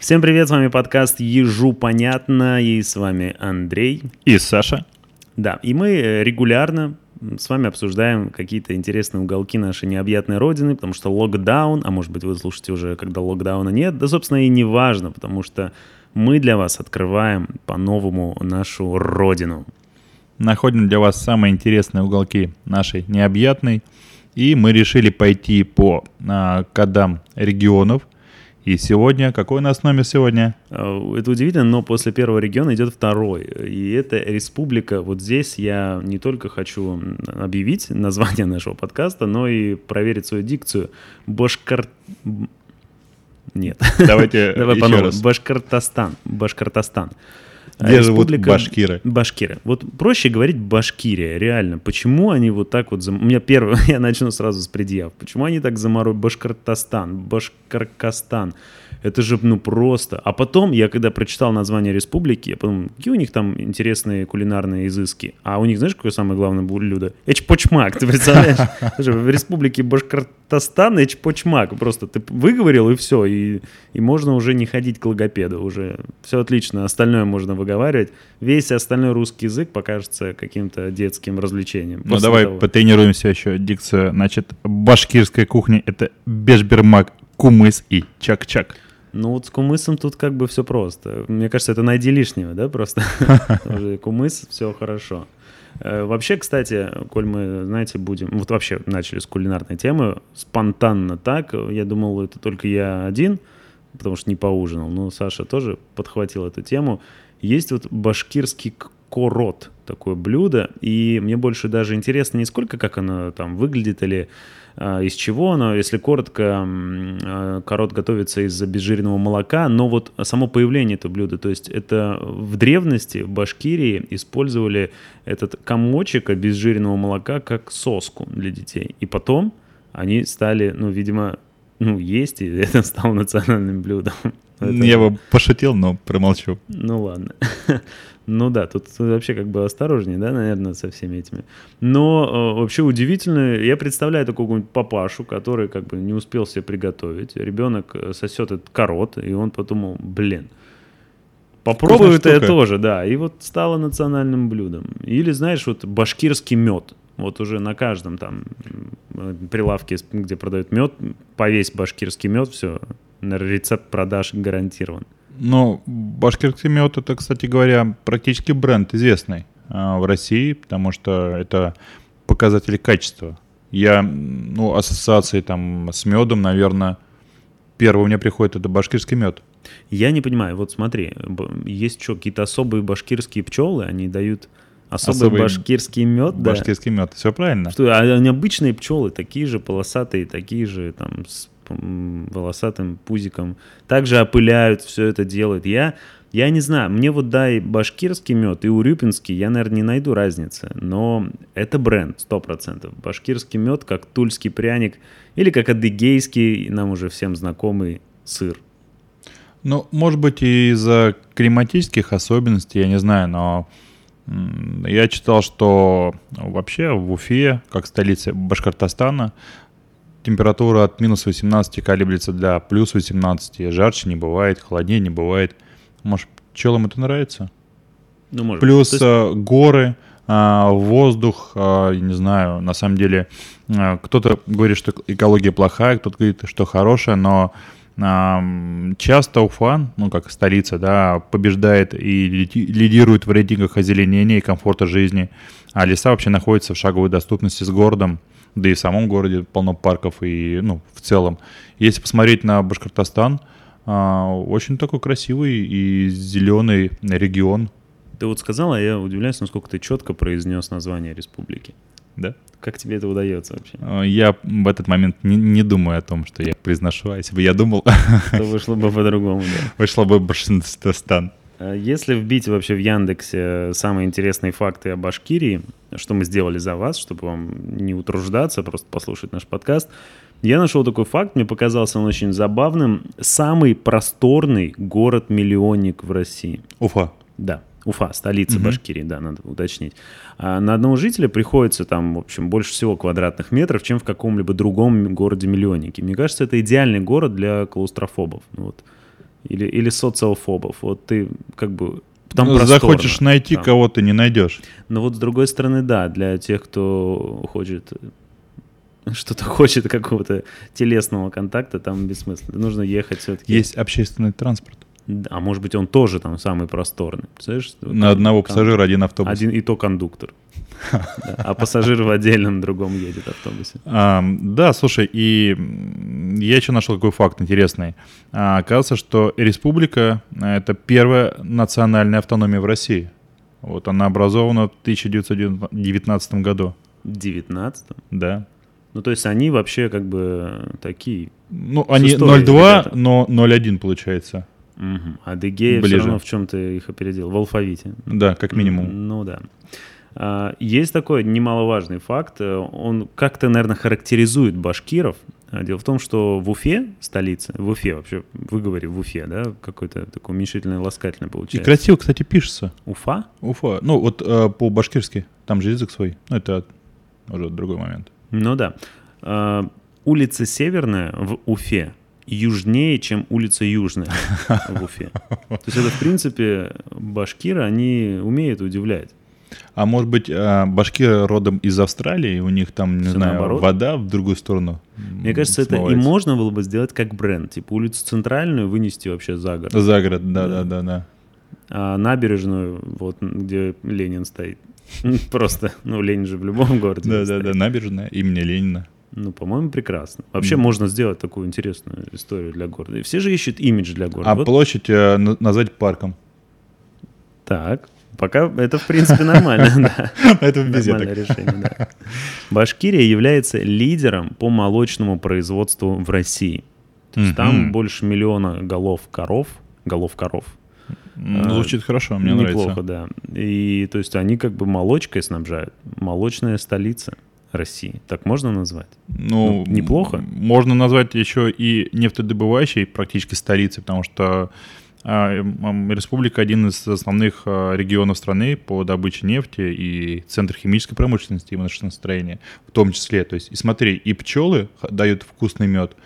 Всем привет, с вами подкаст «Ежу понятно» и с вами Андрей. И Саша. Да, и мы э, регулярно с вами обсуждаем какие-то интересные уголки нашей необъятной родины, потому что локдаун, а может быть вы слушаете уже, когда локдауна нет, да, собственно, и не важно, потому что мы для вас открываем по-новому нашу родину. Находим для вас самые интересные уголки нашей необъятной, и мы решили пойти по а, кодам регионов, и сегодня, какой у нас номер сегодня? А, это удивительно, но после первого региона идет второй. И это республика. Вот здесь я не только хочу объявить название нашего подкаста, но и проверить свою дикцию. Башкар... Нет. Давайте Давай еще раз. Башкортостан. Башкортостан. Где живут Республика- башкиры? Башкиры. Вот проще говорить Башкирия, реально. Почему они вот так вот... зам- У меня первое, я начну сразу с предъяв. Почему они так заморой Башкортостан, Башкаркостан? Это же, ну, просто. А потом, я когда прочитал название республики, я подумал, какие у них там интересные кулинарные изыски. А у них, знаешь, какое самое главное блюдо? Эчпочмак, ты представляешь? Слушай, в республике Башкортостан эчпочмак. Просто ты выговорил, и все. И, и можно уже не ходить к логопеду. Уже все отлично. Остальное можно выговаривать. Весь остальной русский язык покажется каким-то детским развлечением. Ну давай того. потренируемся еще. Дикция, значит, башкирская кухня — это бешбермак, кумыс и чак-чак. Ну вот с кумысом тут как бы все просто. Мне кажется, это найди лишнего, да, просто. Кумыс, все хорошо. Э, Вообще, кстати, коль мы, знаете, будем... Вот вообще начали с кулинарной темы, спонтанно так, я думал, это только я один, потому что не поужинал, но Саша тоже подхватил эту тему. Есть вот башкирский корот, такое блюдо, и мне больше даже интересно не сколько, как оно там выглядит или из чего оно, если коротко, а, корот готовится из обезжиренного молока, но вот само появление этого блюда, то есть это в древности в Башкирии использовали этот комочек обезжиренного молока как соску для детей. И потом они стали, ну, видимо, ну, есть, и это стало национальным блюдом. Это- Я бы пошутил, но промолчу. ну ладно. Ну да, тут вообще как бы осторожнее, да, наверное, со всеми этими. Но э, вообще удивительно, я представляю такого папашу, который как бы не успел себе приготовить. Ребенок э, сосет этот корот, и он подумал, блин, попробую это я тоже, да. И вот стало национальным блюдом. Или, знаешь, вот башкирский мед. Вот уже на каждом там э, прилавке, где продают мед, повесь башкирский мед, все, рецепт продаж гарантирован. Ну, башкирский мед это, кстати говоря, практически бренд известный а, в России, потому что это показатели качества. Я, ну, ассоциации там с медом, наверное, первый у меня приходит это башкирский мед. Я не понимаю, вот смотри, есть что, какие-то особые башкирские пчелы, они дают особый, Особый башкирский мед, да? Башкирский мед, все правильно. Что, а они обычные пчелы, такие же полосатые, такие же там с волосатым пузиком, также опыляют, все это делают. Я, я не знаю, мне вот дай башкирский мед и урюпинский, я, наверное, не найду разницы, но это бренд, сто процентов. Башкирский мед, как тульский пряник, или как адыгейский, нам уже всем знакомый сыр. Ну, может быть, из-за климатических особенностей, я не знаю, но я читал, что вообще в Уфе, как столице Башкортостана, температура от минус 18 колеблется до плюс 18. Жарче не бывает, холоднее не бывает. Может, пчелам это нравится? Ну, может, Плюс есть- э, горы, а, воздух, я не знаю, на самом деле, кто-то говорит, что экология плохая, кто-то говорит, что хорошая, но часто Уфа, ну как столица, да, побеждает и лиди- лидирует в рейтингах озеленения и комфорта жизни, а леса вообще находятся в шаговой доступности с городом, да и в самом городе полно парков и, ну, в целом. Если посмотреть на Башкортостан, а, очень такой красивый и зеленый регион, Ты вот сказал, а я удивляюсь, насколько ты четко произнес название республики. да? Как тебе это удается вообще? Э, Я в этот момент не, не думаю о том, что я произношу, а если бы я думал, То вышло бы по-другому, да. вышло бы Башкортостан. А Если вбить вообще в Яндексе самые интересные факты о Башкирии, что мы сделали за вас, чтобы вам не утруждаться, просто послушать наш подкаст, я нашел такой факт, мне показался он очень забавным. Самый просторный город-миллионник в России. Уфа. Да, Уфа, столица Мгм. Башкирии, да, надо уточнить. А на одного жителя приходится там, в общем, больше всего квадратных метров, чем в каком-либо другом городе-миллионнике. Мне кажется, это идеальный город для клаустрофобов. Ну вот, Или, или социофобов. Вот ты как бы там Ну, просторно, захочешь найти там. кого-то, не найдешь. Но вот с другой стороны, да, для тех, кто хочет что-то хочет какого-то телесного контакта, там бессмысленно. Нужно ехать все-таки. Есть общественный транспорт. А может быть, он тоже там самый просторный. Представляешь? На одного пассажира один автобус. Один и то кондуктор. А пассажир в отдельном другом едет автобусе. Да, слушай, и я еще нашел какой факт интересный. А, оказывается, что республика — это первая национальная автономия в России. Вот она образована в 1919 году. В 19 Да. Ну, то есть они вообще как бы такие. Ну, они историей, 0,2, ребята. но 0,1 получается. Мгм. А Адыгея все равно в чем-то их опередил. В алфавите. Да, как минимум. Ну да. А, Есть такой немаловажный факт. э, Он как-то, наверное, характеризует башкиров. А, Дело в том, что в Уфе, столице, в Уфе вообще, в выговоре в Уфе, да, какой-то такой уменьшительное, ласкательное И получается. красиво, кстати, пишется. Уфа? Уфа. Ну, вот э, по-башкирски. Там же язык свой. Ну, это уже другой момент. Ну да. А, Улица Северная в Уфе южнее, чем улица Южная в Уфе. То есть это, в принципе, башкиры, они умеют удивлять. А может быть, э, башкиры родом из Австралии, у них там, не Всё знаю, наоборот? вода в другую сторону. Мне кажется, это и смывается. можно было бы сделать как бренд. Типа улицу Центральную вынести вообще за город. За город, да-да-да. А набережную, вот где Ленин стоит. Просто, ну, Ленин же в любом городе. Да-да-да, стоит. набережная имени Ленина. Ну, по-моему, прекрасно. Вообще Мгм. можно сделать такую интересную историю для города. И все же ищут имидж для города. А Вот площадь э, на- назвать парком. Так, пока это, в принципе, нормально. Это Нормальное решение, да. Башкирия является лидером по молочному производству в России. То есть там больше миллиона голов коров, голов коров. Ну, А, Звучит хорошо, мне Неплохо, нравится. да. И то есть они как бы молочкой снабжают. Молочная столица России. Так можно назвать? Ну, Ну, неплохо. Можно назвать еще и нефтедобывающей практически столицей, потому что а, республика один из основных а, регионов страны по добыче нефти и центр химической промышленности и машиностроения в том числе. То есть, и смотри, и пчелы дают вкусный мед,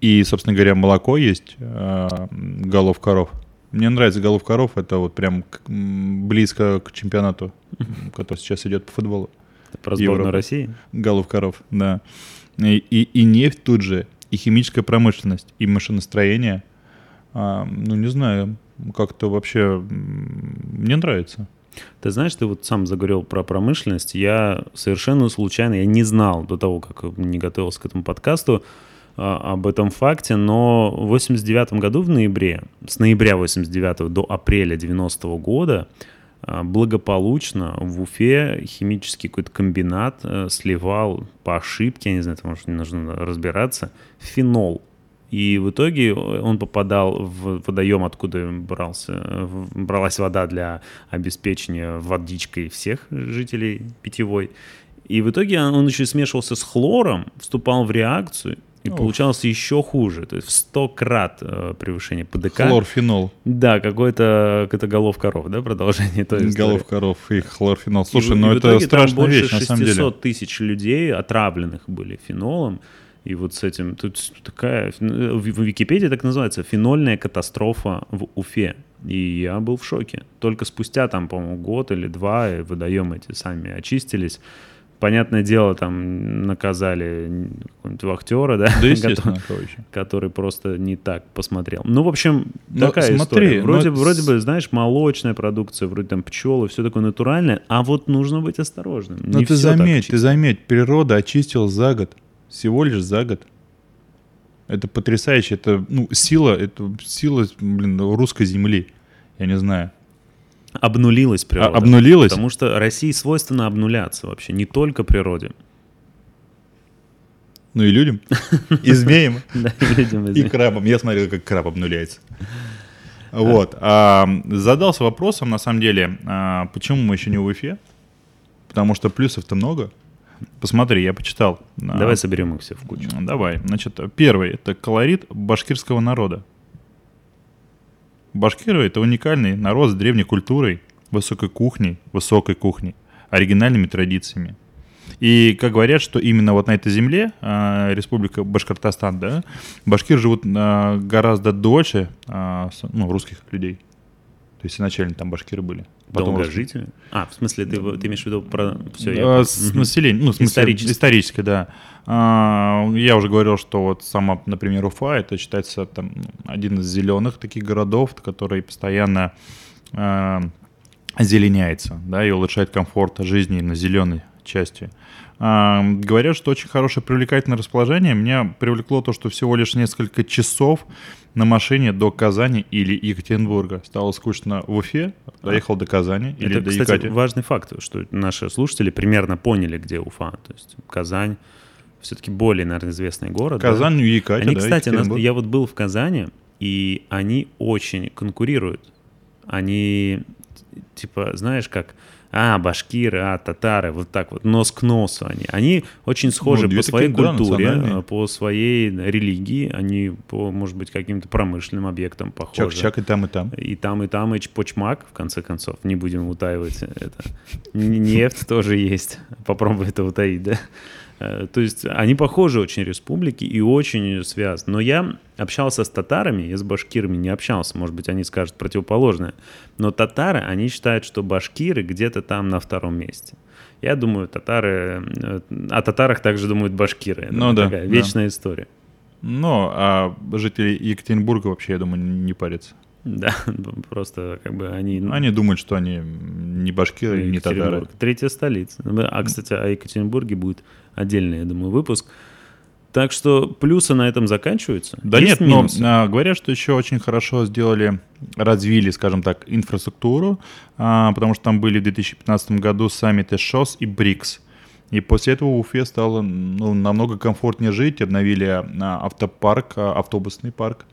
и, собственно говоря, молоко есть а, голов коров. Мне нравится голов коров, это вот прям близко к чемпионату, который сейчас идет по футболу. Про сборную. России? Голов коров, да. И, и, и нефть тут же, и химическая промышленность, и машиностроение. А, ну, не знаю, как-то вообще мне нравится. Ты знаешь, ты вот сам заговорил про промышленность. Я совершенно случайно, я не знал до того, как не готовился к этому подкасту, а, об этом факте, но в 89 году в ноябре, с ноября 89 до апреля 90 года а, благополучно в Уфе химический какой-то комбинат э, сливал по ошибке, я не знаю, это может не нужно разбираться, фенол. И в итоге он попадал в водоем, откуда брался, бралась вода для обеспечения водичкой всех жителей питьевой. И в итоге он еще смешивался с хлором, вступал в реакцию, и Ух. получался еще хуже. То есть в 100 крат э, превышение ПДК. Хлорфенол. Да, какой-то какой голов коров, да, продолжение той истории. Голов коров и хлорфенол. И Слушай, в- ну и это страшная вещь, на самом деле. 600 тысяч людей отравленных были фенолом. И вот с этим тут такая в в Википедии так называется фенольная катастрофа в Уфе. И я был в шоке. Только спустя там, по-моему, год или два и водоемы эти сами очистились. Понятное дело, там наказали какого-нибудь вахтера, да, Да, естественно, который, который просто не так посмотрел. Ну, в общем, Но такая смотри, история. но Вроде, это вроде бы, знаешь, молочная продукция, вроде там пчелы, все такое натуральное, а вот нужно быть осторожным. Но Не ты заметь, ты заметь, природа очистила за год. Всего лишь за год. Это потрясающе. Это ну, сила, это сила, блин, русской земли. Я не знаю. Обнулилась А, природа. обнулилась? Потому что России свойственно обнуляться вообще, не только природе. Ну и людям. И змеям. Да, видимо, И крабом. Я смотрел, как краб обнуляется. Вот. а, задался вопросом, на самом деле, а, почему мы еще не в Уфе? Потому что плюсов-то много. Посмотри, я почитал. А, Давай соберем их все в кучу. Давай. Значит, первый — это колорит башкирского народа. Башкиры — это уникальный народ с древней культурой, высокой кухней, высокой кухней, оригинальными традициями. И как говорят, что именно вот на этой земле, э, Республика Башкортостан, да, башкиры живут э, гораздо дольше с- ну, русских людей. То есть изначально там башкиры были. Потом русские. Долгожители? А, в смысле, ты, ты имеешь в виду про... Все, Э, с населением, ну, в смысле, Исторически. исторически, да. А, Я уже говорил, что вот сама, например, Уфа, это считается там один из зеленых таких городов, который постоянно а, озеленяется, да, и улучшает комфорт жизни на зеленой части. А, Говорят, что очень хорошее привлекательное расположение. Меня привлекло то, что всего лишь несколько часов на машине до Казани или Екатеринбурга. Стало скучно в Уфе, доехал до Казани или Это, до кстати, Екати. важный факт, что наши слушатели примерно поняли, где Уфа. То есть Казань все-таки более, наверное, известный город. да? Казань, Екати, Они, да, кстати, нас- Екатеринбург. я вот был в Казани, и они очень конкурируют. Они, типа, знаешь, как, а, башкиры, а, татары, вот так вот, нос к носу они. Они очень схожи Ну, по своей такие, культуре, по своей религии, они по, может быть, каким-то промышленным объектам похожи. Чак-чак и там, и там. И там, и там, и чпочмак, в конце концов, не будем утаивать это. Нефть тоже есть, попробуй это утаить, да? Э, То есть они похожи очень республики и очень связаны. Но я общался с татарами, я с башкирами не общался, может быть, они скажут противоположное. Но татары, они считают, что башкиры где-то там на втором месте. Я думаю, татары... э, О татарах также думают башкиры. Я Ну да, Такая да. вечная история. Ну, а жители Екатеринбурга вообще, я думаю, не парятся. Да, просто как бы они... Они думают, что они не башкиры, не татары. Третья столица. А, кстати, о Екатеринбурге будет отдельный, я думаю, выпуск. Так что плюсы на этом заканчиваются. Да Есть нет, но минусы? а, говорят, что еще очень хорошо сделали, развили, скажем так, инфраструктуру, а, потому что там были в 2015 году саммиты ШОС и БРИКС. И после этого в Уфе стало ну, намного комфортнее жить, обновили а, автопарк, а, автобусный парк,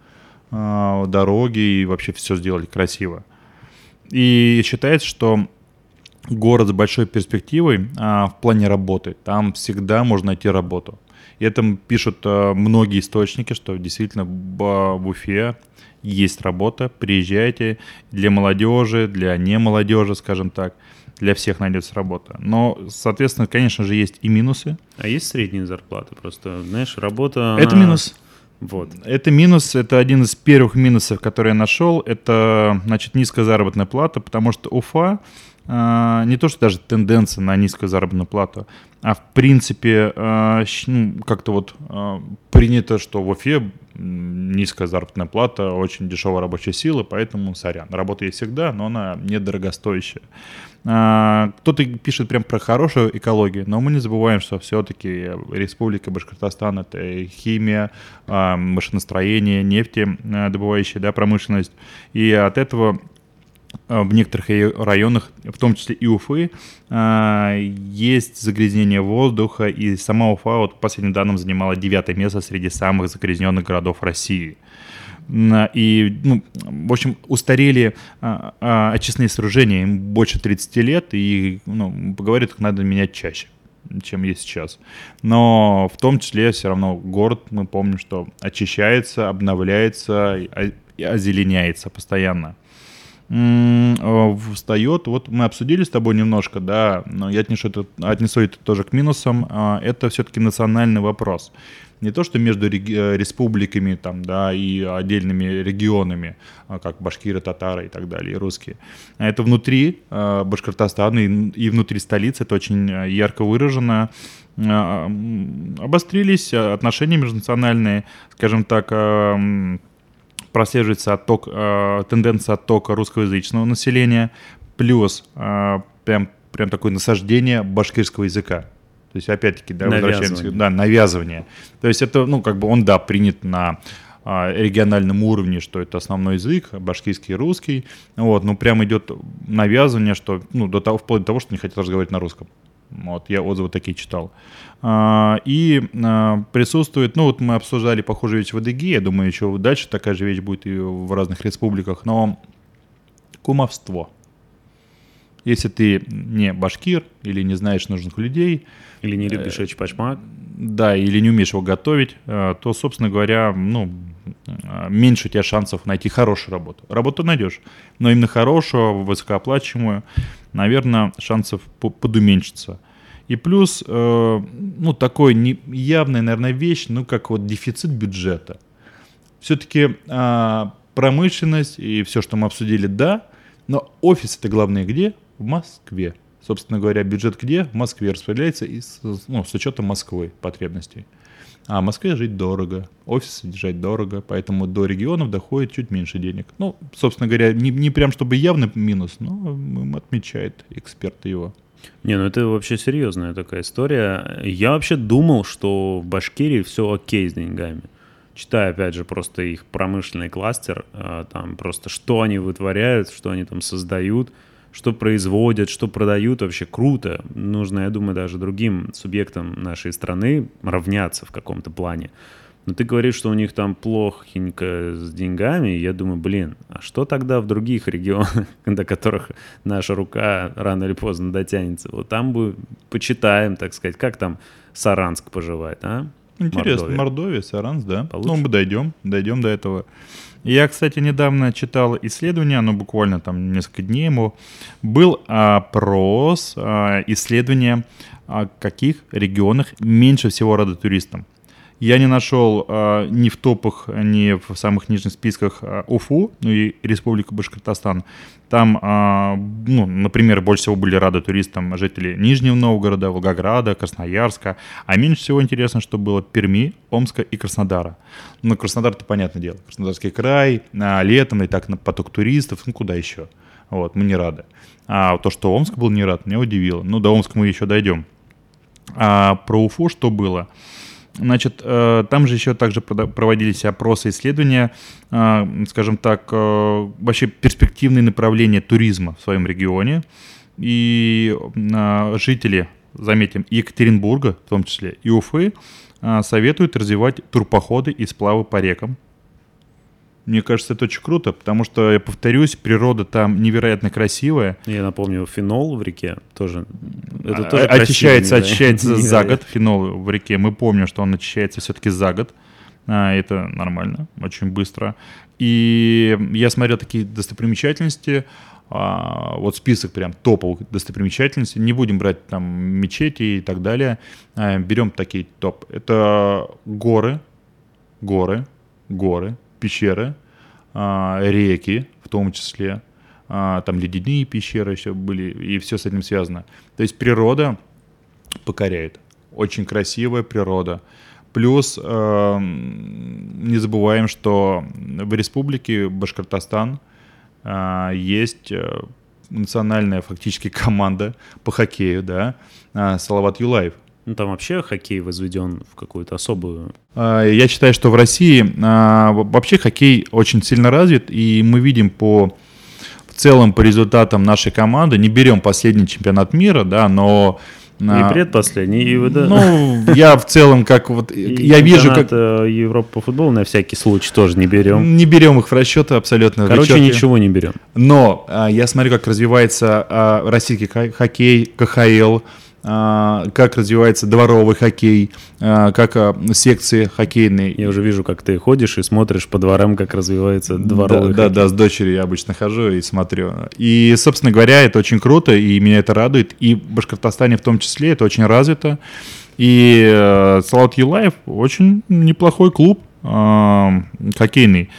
дороги и вообще все сделали красиво. И считается, что город с большой перспективой а, в плане работы. Там всегда можно найти работу. И это пишут а, многие источники, что действительно в, в Уфе есть работа, приезжайте для молодежи, для не молодежи, скажем так, для всех найдется работа. Но, соответственно, конечно же, есть и минусы. А есть средние зарплаты? Просто, знаешь, работа... Это минус. Вот. Это минус, это один из первых минусов, который я нашел. Это, значит, низкая заработная плата, потому что Уфа не то, что даже тенденция на низкую заработную плату, а в принципе а, ну, как-то вот а, принято, что в Уфе низкая заработная плата, очень дешевая рабочая сила, поэтому сорян. Работа есть всегда, но она недорогостоящая. А, Кто-то пишет прям про хорошую экологию, но мы не забываем, что все-таки Республика Башкортостан это химия, а, машиностроение, нефтедобывающая да, промышленность. И от этого а, в некоторых районах, в том числе и Уфы, а, есть загрязнение воздуха, и сама Уфа, вот, по последним данным, занимала девятое место среди самых загрязненных городов России. М, И, ну, в общем, устарели а, а, очистные сооружения, им больше 30 лет, и, ну, говорят, их надо менять чаще чем есть сейчас. Но в том числе все равно город, мы помним, что очищается, обновляется, озеленяется постоянно. Э, Встает, вот мы обсудили с тобой немножко, да, но я отнесу это, отнесу это тоже к минусам. А, Это все-таки национальный вопрос. Не то, что между э, республиками там, да, и отдельными регионами, а, как башкиры, татары и так далее, и русские. А это внутри э, Башкортостана и, внутри столицы, это очень ярко выражено. Обострились отношения межнациональные, скажем так, прослеживается отток, э, тенденция оттока русскоязычного населения, плюс э, прям, прям такое насаждение башкирского языка. То есть, опять-таки, да, возвращаемся, Навязывание. да, навязывание. То есть, это, ну, как бы он, да, принят на а, региональном уровне, что это основной язык, башкирский и русский, вот, ну, прям идет навязывание, что, ну, до того, вплоть до того, что не хотят разговаривать на русском. Вот, я отзывы такие читал. А, и а, присутствует, ну, вот мы обсуждали похожую вещь в Адыге, я думаю, еще дальше такая же вещь будет и в разных республиках, но кумовство. Если ты не башкир или не знаешь нужных людей, Или не любишь эчпачмак? да, или не умеешь его готовить, э, то, собственно говоря, ну, э, меньше у тебя шансов найти хорошую работу. Работу найдешь, но именно хорошую, высокооплачиваемую, наверное, шансов по- подуменьшится. И плюс, э, ну, такой не, явная, наверное, вещь, ну, как вот дефицит бюджета. Все-таки э, промышленность и все, что мы обсудили, да, но офис это главное где? В Москве. Собственно говоря, бюджет где? В Москве распределяется и с, ну, с учетом Москвы потребностей. А в Москве жить дорого, офис содержать дорого, поэтому до регионов доходит чуть меньше денег. Ну, собственно говоря, не, не прям чтобы явный минус, но отмечает эксперты его. Не, ну это вообще серьезная такая история. Я вообще думал, что в Башкирии все окей с деньгами. Читая, опять же, просто их промышленный кластер, а, там просто что они вытворяют, что они там создают – что производят, что продают, вообще круто. Нужно, я думаю, даже другим субъектам нашей страны равняться в каком-то плане. Но ты говоришь, что у них там плохенько с деньгами, я думаю, блин, а что тогда в других регионах, до которых наша рука рано или поздно дотянется? Вот там бы почитаем, так сказать, как там Саранск поживает, а? Интересно, Мордовия, Мордовия Саранск, да. Получше? Ну, мы дойдем, дойдем до этого. Я, кстати, недавно читал исследование, оно буквально там несколько дней ему. Был опрос, а, исследование, о каких регионах меньше всего рады туристам. Я не нашел э, ни в топах, ни в самых нижних списках э, Уфу, ну и Республика Башкортостан. Там, э, ну, например, больше всего были рады туристам жители Нижнего Новгорода, Волгограда, Красноярска. А меньше всего интересно, что было Перми, Омска и Краснодара. Ну, Краснодар это понятное дело. Краснодарский край, э, летом и так на поток туристов, ну куда еще? Вот, мы не рады. А то, что Омск был не рад, меня удивило. Ну, до Омска мы еще дойдем. А про Уфу что было? Значит, э, там же еще также проводились опросы, исследования, э, скажем так, э, вообще перспективные направления туризма в своем регионе. И жители, заметим, Екатеринбурга в том числе, и Уфы советуют развивать турпоходы и сплавы по рекам. Мне кажется, это очень круто, потому что, я повторюсь, природа там невероятно красивая. Я напомню, фенол в реке тоже. Это а, тоже очищается, очищается за год. Фенол в реке. Мы помним, что он очищается все-таки за год. А, это нормально, очень быстро. И я смотрел такие достопримечательности. А, вот список прям топовых достопримечательностей. Не будем брать там мечети и так далее. А, берем такие топ. Это горы, горы, горы, пещеры, а, реки в том числе, а, там ледяные пещеры еще были, и все с этим связано. То есть природа покоряет. Очень красивая природа. Плюс э, не забываем, что в республике Башкортостан э, есть э, национальная фактически команда по хоккею, да, э, Салават Юлаев. Ну, там вообще хоккей возведен в какую-то особую... А, я считаю, что в России а, вообще хоккей очень сильно развит, и мы видим по в целом по результатам нашей команды, не берем последний чемпионат мира, да, но и предпоследний, и да. Ну, я в целом как вот, и я вижу как... Э, Европа по футболу на всякий случай тоже не берем. Не берем их в расчеты абсолютно. Короче, ничего не берем. Но а, я смотрю, как развивается а, российский хоккей, КХЛ, как развивается дворовый хоккей, а, как а, секции хоккейные. Я уже вижу, как ты ходишь и смотришь по дворам, как развивается дворовый да, хоккей. Да, да, с дочерью я обычно хожу и смотрю. И, собственно говоря, это очень круто, и меня это радует. И в Башкортостане в том числе это очень развито. И э, Салат Юлаев очень неплохой клуб э, хоккейный.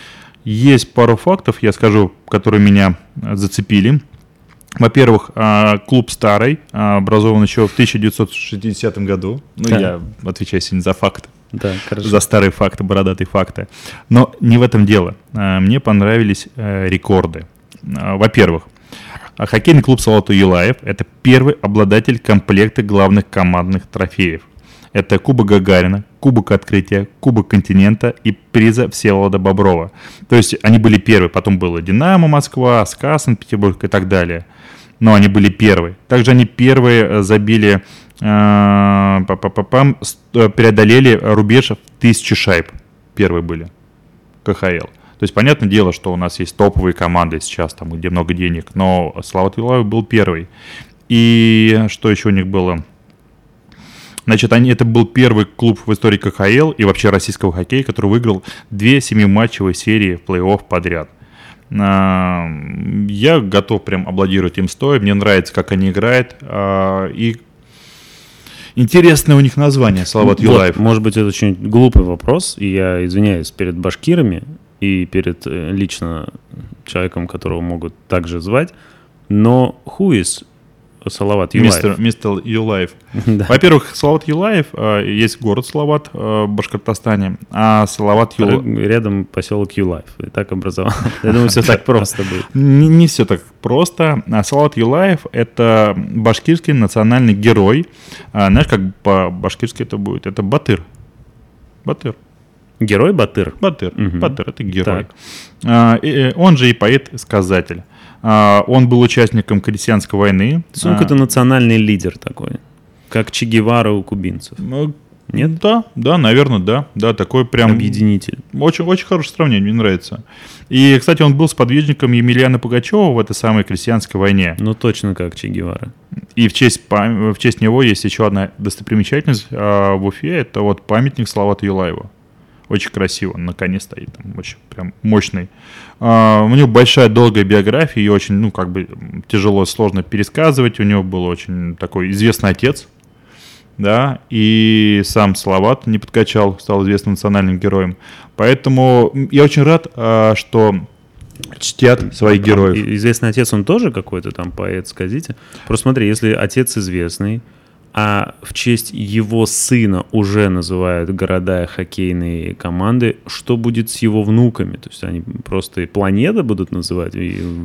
Есть пару фактов, я скажу, которые меня зацепили. Во-первых, а, клуб старый, а, образован еще в 1960 году. Ну, да. я отвечаю сегодня за факты. Да, хорошо. За старые факты, бородатые факты. Но не в этом дело. А, мне понравились э, рекорды. Во-первых, хоккейный клуб Салату Юлаев – это первый обладатель комплекта главных командных трофеев. Это Кубок Гагарина, Кубок Открытия, Кубок Континента и приза Всеволода Боброва. То есть они были первые, потом было Динамо Москва, СКА Санкт-Петербург и так далее но они были первые. Также они первые э, забили, э, э, преодолели рубеж в тысячу шайб. Первые были. КХЛ. То есть, понятное дело, что у нас есть топовые команды сейчас, там, где много денег, но Слава Юлаев был первый. И что еще у них было? Значит, они, это был первый клуб в истории КХЛ и вообще российского хоккея, который выиграл две семиматчевые серии плей-офф подряд. А, я готов прям аплодировать им стоя. Мне нравится, как они играют. А, и Интересное у них название, Салават Вот, Юлаев. может быть, это очень глупый вопрос, и я извиняюсь перед башкирами и перед э, лично человеком, которого могут также звать, но who is Салават Юлаев? Мистер, мистер Юлаев. Да. Во-первых, Салават Юлаев, э, есть город Салават э, в Башкортостане, а Салават Юлаев... Рядом поселок Юлаев. И так образовал. Я думаю, все так просто будет. Не, не все так просто. А Салават Юлаев – это башкирский национальный герой. А, знаешь, как по-башкирски это будет? Это Батыр. Батыр. Герой Батыр. Батыр. Мгм. Батыр – это герой. Так. А, и, э, он же и поэт-сказатель. А, он был участником крестьянской войны. То есть он А, какой-то национальный лидер такой. Как Че Гевара у кубинцев. ну, Нет? Да, да, наверное, да. Да, такой прям... Объединитель. Очень, очень хорошее сравнение, мне нравится. И, кстати, он был сподвижником Емельяна Пугачева в этой самой крестьянской войне. Ну, точно как Че Гевара. И в честь, в честь него есть еще одна достопримечательность а, в Уфе. Это вот памятник Салавату Юлаеву. Очень красиво, на коне стоит, там, очень прям мощный. А, у него большая долгая биография, и очень, ну, как бы тяжело, сложно пересказывать. У него был очень такой известный отец, да, и сам Салават не подкачал, стал известным национальным героем. Поэтому я очень рад, а, что чтят своих А героев. и- Известный отец, он тоже какой-то там поэт, скажите? Просто смотри, если отец известный, а в честь его сына уже называют города и хоккейные команды, что будет с его внуками? То есть они просто и планеты будут называть? в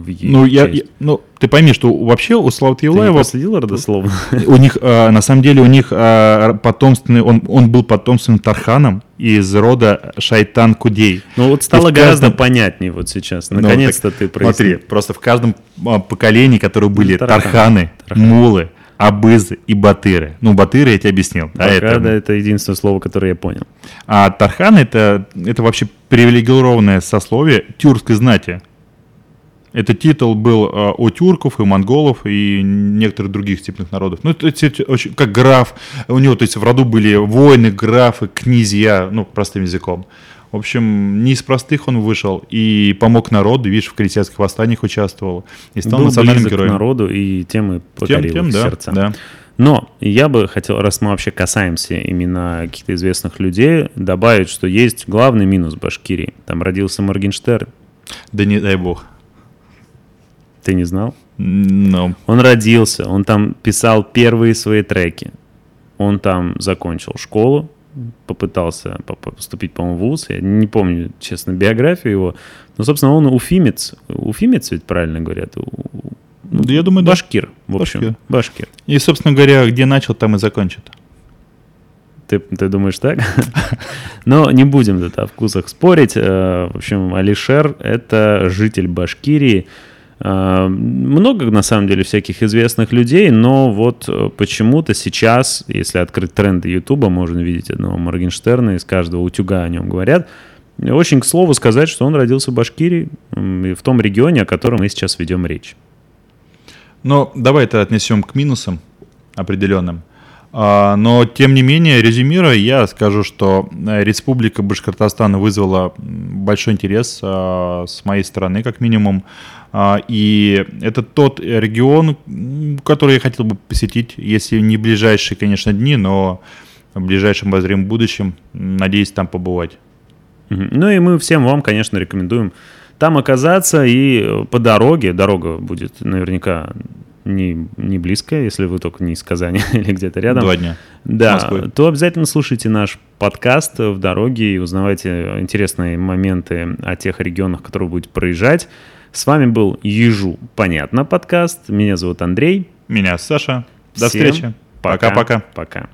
ее Ну, я, я- ну, ты пойми, что вообще у Славы Ты не Юлаева проследил родословно? У них, э, на самом деле, у них э, потомственный, он, он был потомственным Тарханом из рода Шайтан Кудей. Ну вот стало гораздо каждом- понятнее вот сейчас. Ну, Наконец-то так ты Смотри, прояснил. просто в каждом а, поколении, которые были Тархан. Тарханы, Мулы, Абызы и Батыры. Ну, Батыры я тебе объяснил. да, это- да, это единственное слово, которое я понял. А Тархан это, это вообще привилегированное сословие тюркской знати. Этот титул был э, у тюрков и монголов и некоторых других степных народов. Ну, это, это очень, как граф. У него, то есть, в роду были воины, графы, князья, ну, простым языком. В общем, не из простых он вышел и помог народу, видишь, в крестьянских восстаниях участвовал и стал Был национальным героем. народу и тем и Тем, покорил тем, их да, сердца. да. Но я бы хотел, раз мы вообще касаемся именно каких-то известных людей, добавить, что есть главный минус Башкирии. Там родился Моргенштерн. Да не дай бог. Ты не знал? Ну, Он родился, он там писал первые свои треки. Он там закончил школу, попытался по- по- поступить, по-моему, в ВУЗ. Я не помню, честно, биографию его. Но, собственно, он уфимец. Уфимец ведь правильно говорят? Ну, Да, я думаю, да. Башкир, в общем. Башкир. Башкир. и, собственно говоря, где начал, там и закончит. Ты, ты думаешь так? Но не будем тут о вкусах спорить. Э, В общем, Алишер — это житель Башкирии. Много, на самом деле, всяких известных людей, но вот э, почему-то сейчас, если открыть тренды Ютуба, можно видеть одного Моргенштерна, из каждого утюга о нем говорят. Очень, к слову, сказать, что он родился в Башкирии, в том регионе, о котором мы сейчас ведем речь. Но давай это отнесем к минусам определенным. А, Но, тем не менее, резюмируя, я скажу, что э, Республика Башкортостан вызвала большой интерес а, с моей стороны, как минимум. А, И это тот регион, который я хотел бы посетить, если не ближайшие, конечно, дни, но в ближайшем обозримом будущем, надеюсь, там побывать. Ну и мы всем вам, конечно, рекомендуем там оказаться и по дороге, дорога будет наверняка не, не близкая, если вы только не из Казани или где-то рядом. Два дня. Да, Москвы. то обязательно слушайте наш подкаст в дороге и узнавайте интересные моменты о тех регионах, которые будете проезжать. С вами был Ежу, понятно, подкаст. Меня зовут Андрей. Меня Саша. До Всем встречи. Пока-пока. Пока.